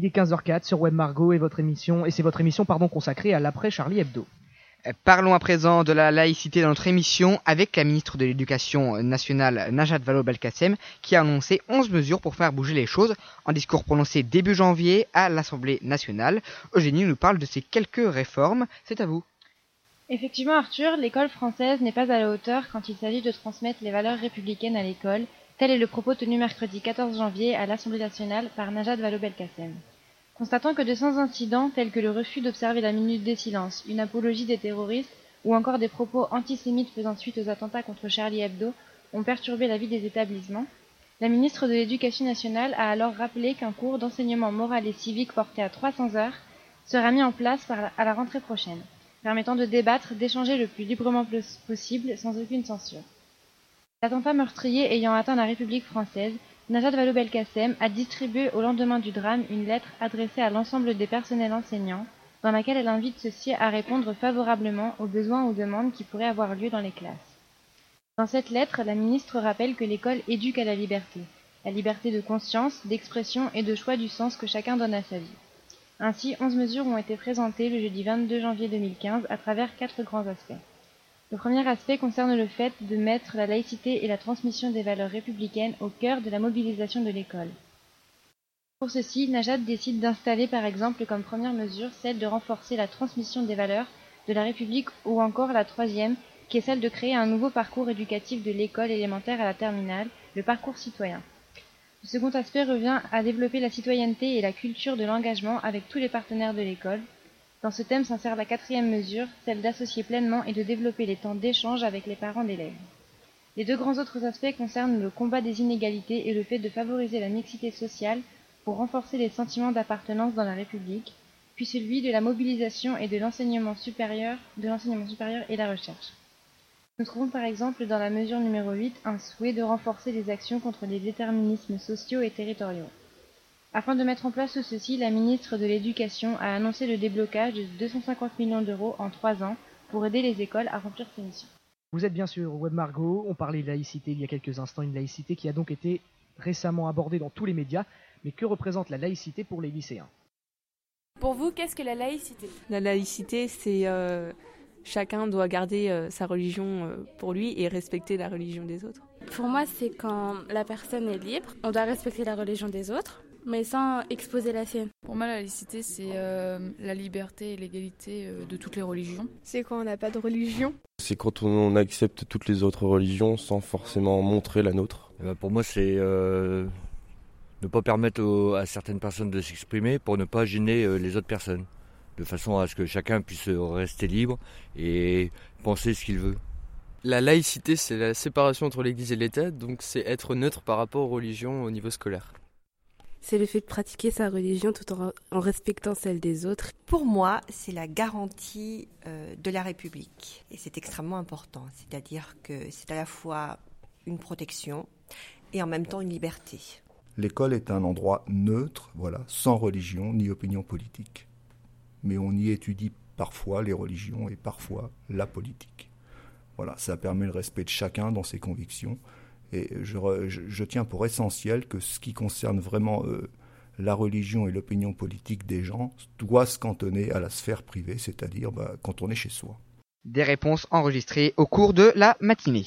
Il est 15h04 sur Web Margot et votre émission et c'est votre émission pardon consacrée à l'après Charlie Hebdo. Euh, Parlons à présent de la laïcité dans notre émission avec la ministre de l'Éducation nationale Najat Vallaud-Belkacem qui a annoncé 11 mesures pour faire bouger les choses en discours prononcé début janvier à l'Assemblée nationale. Eugénie nous parle de ces quelques réformes. C'est à vous. Effectivement Arthur, l'école française n'est pas à la hauteur quand il s'agit de transmettre les valeurs républicaines à l'école. Tel est le propos tenu mercredi 14 janvier à l'Assemblée nationale par Najat Vallaud-Belkacem. Constatant que de sans incidents tels que le refus d'observer la minute des silences, une apologie des terroristes ou encore des propos antisémites faisant suite aux attentats contre Charlie Hebdo ont perturbé la vie des établissements, la ministre de l'Éducation nationale a alors rappelé qu'un cours d'enseignement moral et civique porté à 300 heures sera mis en place à la rentrée prochaine permettant de débattre, d'échanger le plus librement possible sans aucune censure. L'attentat meurtrier ayant atteint la République française, Najat Vallaud-Belkacem a distribué au lendemain du drame une lettre adressée à l'ensemble des personnels enseignants, dans laquelle elle invite ceux-ci à répondre favorablement aux besoins ou demandes qui pourraient avoir lieu dans les classes. Dans cette lettre, la ministre rappelle que l'école éduque à la liberté, la liberté de conscience, d'expression et de choix du sens que chacun donne à sa vie. Ainsi, onze mesures ont été présentées le jeudi 22 janvier 2015 à travers quatre grands aspects. Le premier aspect concerne le fait de mettre la laïcité et la transmission des valeurs républicaines au cœur de la mobilisation de l'école. Pour ceci, Najat décide d'installer par exemple comme première mesure celle de renforcer la transmission des valeurs de la République ou encore la troisième, qui est celle de créer un nouveau parcours éducatif de l'école élémentaire à la terminale, le parcours citoyen. Le second aspect revient à développer la citoyenneté et la culture de l'engagement avec tous les partenaires de l'école. Dans ce thème s'insère la quatrième mesure, celle d'associer pleinement et de développer les temps d'échange avec les parents d'élèves. Les deux grands autres aspects concernent le combat des inégalités et le fait de favoriser la mixité sociale pour renforcer les sentiments d'appartenance dans la République, puis celui de la mobilisation et de l'enseignement supérieur, de l'enseignement supérieur et la recherche. Nous trouvons par exemple dans la mesure numéro 8 un souhait de renforcer les actions contre les déterminismes sociaux et territoriaux. Afin de mettre en place tout ceci, la ministre de l'Éducation a annoncé le déblocage de 250 millions d'euros en trois ans pour aider les écoles à remplir ces missions. Vous êtes bien sûr Web Margot, on parlait de laïcité il y a quelques instants, une laïcité qui a donc été récemment abordée dans tous les médias, mais que représente la laïcité pour les lycéens? Pour vous, qu'est-ce que la laïcité? La laïcité, c'est euh, chacun doit garder euh, sa religion euh, pour lui et respecter la religion des autres. Pour moi, c'est quand la personne est libre, on doit respecter la religion des autres, mais sans exposer la sienne. Pour moi, la laïcité, c'est euh, la liberté et l'égalité de toutes les religions. C'est quand on n'a pas de religion. C'est quand on accepte toutes les autres religions sans forcément montrer la nôtre. Eh ben, pour moi, c'est ne pas permettre à certaines personnes de s'exprimer pour ne pas gêner les autres personnes de façon à ce que chacun puisse rester libre et penser ce qu'il veut. La laïcité, c'est la séparation entre l'Église et l'État, donc c'est être neutre par rapport aux religions au niveau scolaire. C'est le fait de pratiquer sa religion tout en, respectant celle des autres. Pour moi, c'est la garantie euh, de la République. Et c'est extrêmement important. C'est-à-dire que c'est à la fois une protection et en même temps une liberté. L'école est un endroit neutre, voilà, sans religion ni opinion politique mais on y étudie parfois les religions et parfois la politique. Voilà, ça permet le respect de chacun dans ses convictions. Et je, tiens pour essentiel que ce qui concerne vraiment euh, la religion et l'opinion politique des gens doit se cantonner à la sphère privée, c'est-à-dire bah, quand on est chez soi. Des réponses enregistrées au cours de la matinée.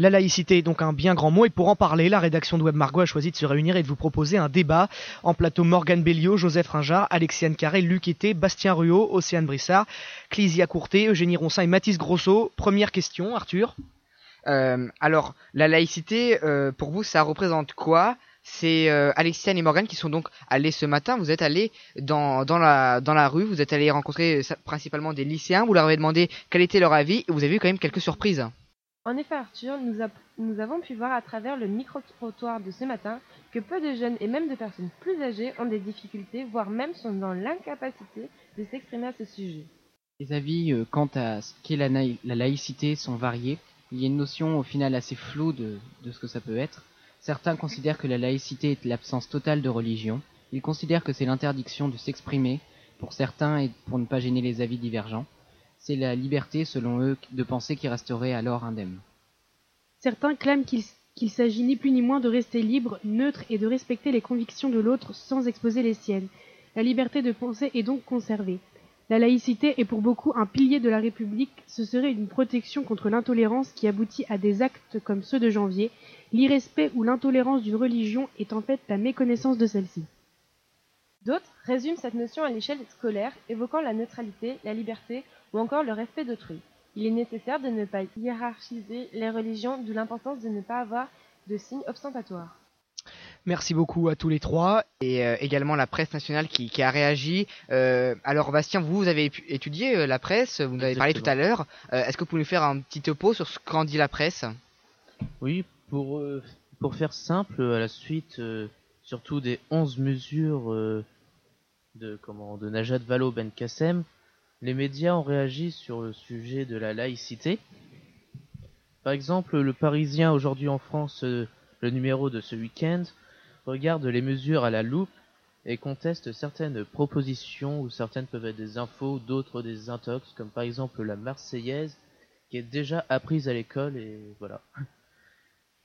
La laïcité est donc un bien grand mot et pour en parler, la rédaction de Web Margot a choisi de se réunir et de vous proposer un débat. En plateau, Morgane Belliot, Joseph Ringard, Alexiane Carré, Luc Été, Bastien Ruot, Océane Brissard, Clisia Courté, Eugénie Ronsin et Mathis Grosso. Première question, Arthur. Euh, alors, la laïcité, euh, pour vous, ça représente quoi? C'est euh, Alexiane et Morgane qui sont donc allés ce matin. Vous êtes allés dans, dans, la, dans la rue, vous êtes allés rencontrer principalement des lycéens, vous leur avez demandé quel était leur avis et vous avez eu quand même quelques surprises. En effet, Arthur, nous, avons pu voir à travers le micro-trottoir de ce matin que peu de jeunes et même de personnes plus âgées ont des difficultés, voire même sont dans l'incapacité de s'exprimer à ce sujet. Les avis euh, quant à ce qu'est la, laïcité sont variés. Il y a une notion au final assez floue de, de ce que ça peut être. Certains considèrent que la laïcité est l'absence totale de religion. Ils considèrent que c'est l'interdiction de s'exprimer pour certains et pour ne pas gêner les avis divergents c'est la liberté, selon eux, de penser qui resterait alors indemne. Certains clament qu'il qu'il s'agit ni plus ni moins de rester libre, neutre et de respecter les convictions de l'autre sans exposer les siennes. La liberté de penser est donc conservée. La laïcité est pour beaucoup un pilier de la République, ce serait une protection contre l'intolérance qui aboutit à des actes comme ceux de janvier. L'irrespect ou l'intolérance d'une religion est en fait la méconnaissance de celle-ci. D'autres résument cette notion à l'échelle scolaire, évoquant la neutralité, la liberté ou encore le respect d'autrui. Il est nécessaire de ne pas hiérarchiser les religions, d'où l'importance de ne pas avoir de signes ostentatoires. Merci beaucoup à tous les trois. Et euh, également la presse nationale qui, qui a réagi. Euh, alors Bastien, vous, vous avez étudié euh, la presse, vous en avez parlé tout à l'heure. Euh, Est-ce que vous pouvez nous faire un petit topo sur ce qu'en dit la presse? Oui, pour, euh, pour faire simple, à la suite euh, surtout des 11 mesures euh, de, comment, de Najat Vallaud Ben Kassem, les médias ont réagi sur le sujet de la laïcité. Par exemple, le Parisien aujourd'hui en France, euh, le numéro de ce week-end, regarde les mesures à la loupe et conteste certaines propositions où certaines peuvent être des infos, d'autres des intox, comme par exemple la Marseillaise qui est déjà apprise à l'école et voilà.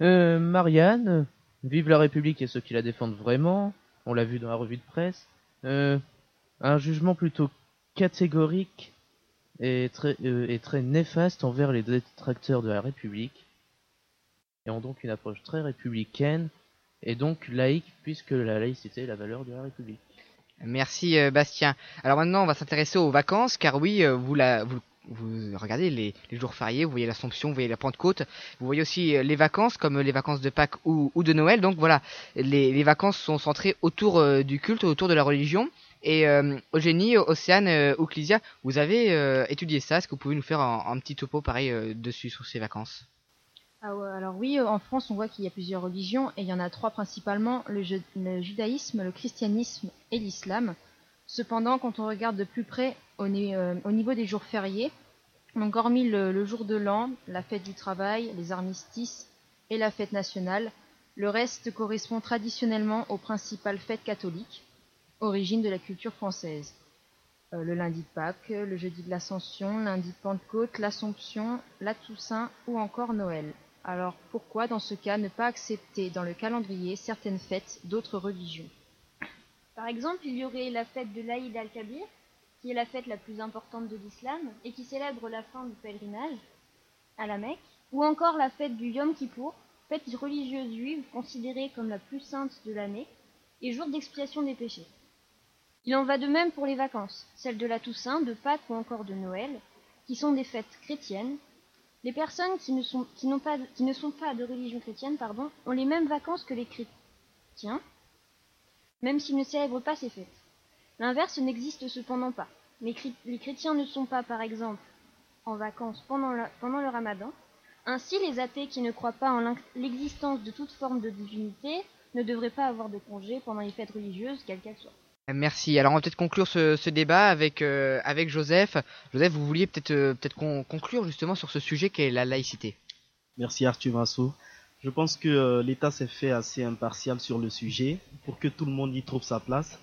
Euh, Marianne, vive la République et ceux qui la défendent vraiment, on l'a vu dans la revue de presse. Euh, un jugement plutôt catégorique et très, euh, et très néfaste envers les détracteurs de la République, et ont donc une approche très républicaine et donc laïque, puisque la laïcité est la valeur de la République. Merci euh, Bastien. Alors maintenant, on va s'intéresser aux vacances, car oui, euh, vous, la, vous, vous regardez les, jours fériés, vous voyez l'Assomption, vous voyez la Pentecôte, vous voyez aussi euh, les vacances, comme les vacances de Pâques ou, de Noël. Donc voilà, les, les vacances sont centrées autour du culte, autour de la religion. Et euh, Eugénie, Océane euh, vous avez euh, étudié ça. Est-ce que vous pouvez nous faire un, petit topo pareil euh, dessus sur ces vacances? Ah ouais, alors oui, en France, on voit qu'il y a plusieurs religions et il y en a trois principalement, le, ju- le judaïsme, le christianisme et l'islam. Cependant, quand on regarde de plus près au niveau des jours fériés, donc hormis le, le jour de l'an, la fête du travail, les armistices et la fête nationale, le reste correspond traditionnellement aux principales fêtes catholiques, origine de la culture française. Euh, le lundi de Pâques, le jeudi de l'Ascension, lundi de Pentecôte, l'Assomption, la Toussaint ou encore Noël. Alors pourquoi dans ce cas ne pas accepter dans le calendrier certaines fêtes d'autres religions? Par exemple, il y aurait la fête de l'Aïd al-Kabir, qui est la fête la plus importante de l'islam et qui célèbre la fin du pèlerinage à la Mecque, ou encore la fête du Yom Kippour, fête religieuse juive considérée comme la plus sainte de l'année et jour d'expiation des péchés. Il en va de même pour les vacances, celles de la Toussaint, de Pâques ou encore de Noël, qui sont des fêtes chrétiennes. Les personnes qui ne sont, pas, de religion chrétienne pardon, ont les mêmes vacances que les chrétiens, même s'ils ne célèbrent pas ces fêtes. L'inverse n'existe cependant pas. Les, les chrétiens ne sont pas, par exemple, en vacances pendant le, pendant le ramadan. Ainsi, les athées qui ne croient pas en l'existence de toute forme de divinité ne devraient pas avoir de congé pendant les fêtes religieuses, quelles qu'elles soient. Merci. Alors on va peut-être conclure ce, débat avec euh, avec Joseph. Joseph, vous vouliez peut-être euh, peut-être con- conclure justement sur ce sujet qu'est la laïcité. Merci Arthur Massot. Je pense que euh, l'État s'est fait assez impartial sur le sujet pour que tout le monde y trouve sa place.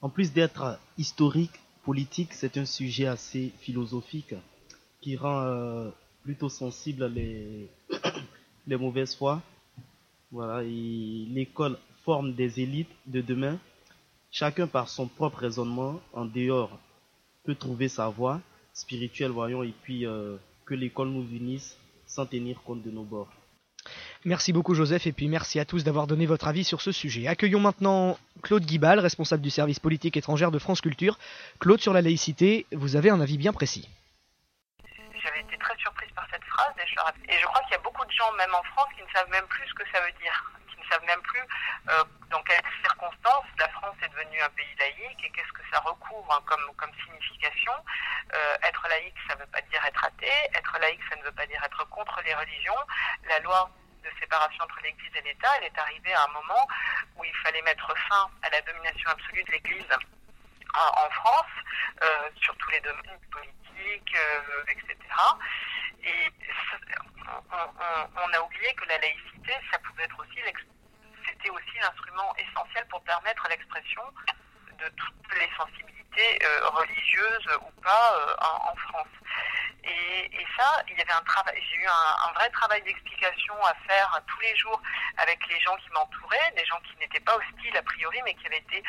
En plus d'être historique, politique, c'est un sujet assez philosophique qui rend plutôt sensible les, les mauvaises foi. Voilà, l'école forme des élites de demain. Chacun par son propre raisonnement, en dehors, peut trouver sa voie spirituelle, voyons, et puis euh, que l'école nous unisse sans tenir compte de nos bords. Merci beaucoup Joseph et puis merci à tous d'avoir donné votre avis sur ce sujet. Accueillons maintenant Claude Guibal, responsable du service politique étrangère de France Culture. Claude, sur la laïcité, vous avez un avis bien précis. J'avais été très surprise par cette phrase et je, et crois qu'il y a beaucoup de gens, même en France, qui ne savent même plus ce que ça veut dire, ne savent même plus euh, dans quelles circonstances la France est devenue un pays laïque et qu'est-ce que ça recouvre hein, comme, comme signification. Euh, être laïque, ça ne veut pas dire être athée. Être laïque, ça ne veut pas dire être contre les religions. La loi de séparation entre l'Église et l'État, elle est arrivée à un moment où il fallait mettre fin à la domination absolue de l'Église en en France, euh, sur tous les domaines politiques, euh, etc. Et on, a oublié que la laïcité, ça pouvait être aussi, l'ex- c'était aussi l'instrument essentiel pour permettre l'expression de toutes les sensibilités euh, religieuses ou pas euh, en, France. Et, ça, il y avait un travail, j'ai eu un, vrai travail d'explication à faire tous les jours avec les gens qui m'entouraient, des gens qui n'étaient pas hostiles a priori, mais qui avaient été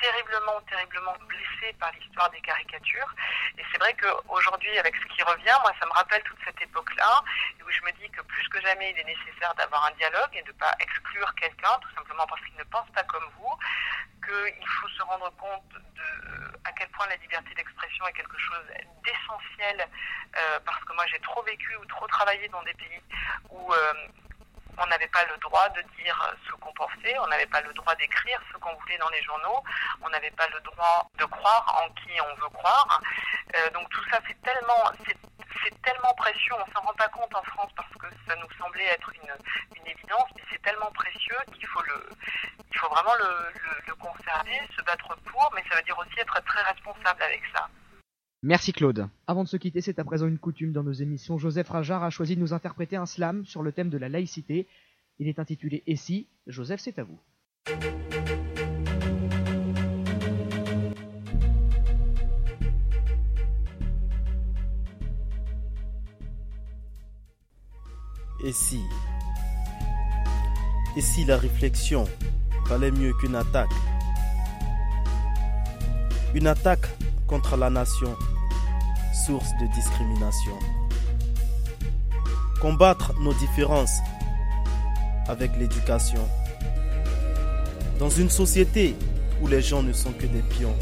terriblement, terriblement blessés par l'histoire des caricatures. Et c'est vrai qu'aujourd'hui, avec ce qui revient, moi, ça me rappelle toute cette époque-là, où je me dis que plus que jamais, il est nécessaire d'avoir un dialogue et de ne pas exclure quelqu'un, tout simplement parce qu'il ne pense pas comme vous, qu'il faut se rendre compte de à quel point la liberté d'expression est quelque chose d'essentiel, euh, parce que moi j'ai trop vécu ou trop travaillé dans des pays où euh, on n'avait pas le droit de dire ce qu'on pensait, on n'avait pas le droit d'écrire ce qu'on voulait dans les journaux, on n'avait pas le droit de croire en qui on veut croire. Euh, donc tout ça, c'est tellement, c'est tellement précieux, on s'en rend pas compte en France parce que ça nous semblait être une, évidence, mais c'est tellement précieux qu'il faut le, il faut vraiment le conserver, se battre pour, mais ça veut dire aussi être très responsable avec ça. Merci Claude. Avant de se quitter, c'est à présent une coutume dans nos émissions. Joseph Rajar a choisi de nous interpréter un slam sur le thème de la laïcité. Il est intitulé Et si? Joseph, c'est à vous. Et si? Et si la réflexion valait mieux qu'une attaque? Une attaque contre la nation, source de discrimination. Combattre nos différences avec l'éducation. Dans une société où les gens ne sont que des pions.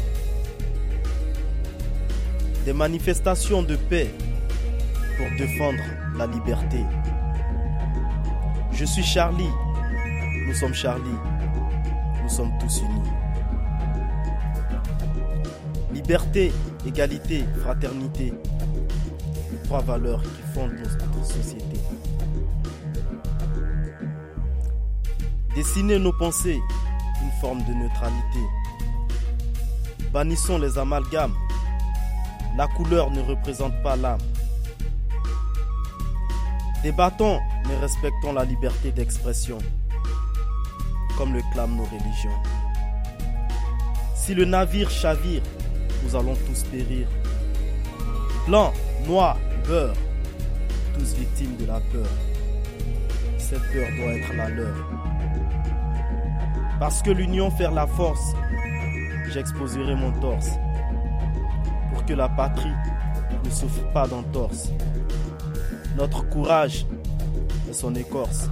Des manifestations de paix pour défendre la liberté. Je suis Charlie, nous sommes Charlie, nous sommes tous unis. Liberté, égalité, fraternité. Trois valeurs qui fondent notre société. Dessiner nos pensées, une forme de neutralité. Bannissons les amalgames. La couleur ne représente pas l'âme. Débattons, mais respectons la liberté d'expression, comme le clament nos religions. Si le navire chavire, nous allons tous périr. Blanc, noir, beurre, tous victimes de la peur. Cette peur doit être la leur. Parce que l'union fait la force, j'exposerai mon torse. Pour que la patrie ne souffre pas d'entorse. Notre courage est son écorce.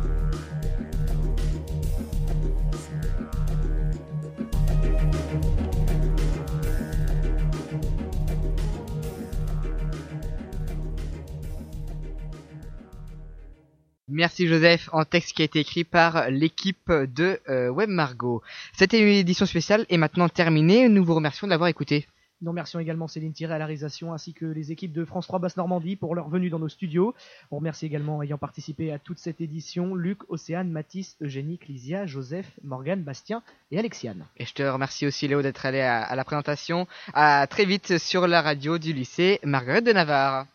Merci Joseph, en texte qui a été écrit par l'équipe de euh, Web Margot. C'était une édition spéciale et maintenant terminée. Nous vous remercions d'avoir écouté. Nous remercions également Céline Thierry à la réalisation ainsi que les équipes de France 3 Basse-Normandie pour leur venue dans nos studios. On remercie également ayant participé à toute cette édition Luc, Océane, Mathis, Eugénie, Clisia, Joseph, Morgane, Bastien et Alexiane. Et je te remercie aussi Léo d'être allé à, à la présentation. À très vite sur la radio du lycée Marguerite de Navarre.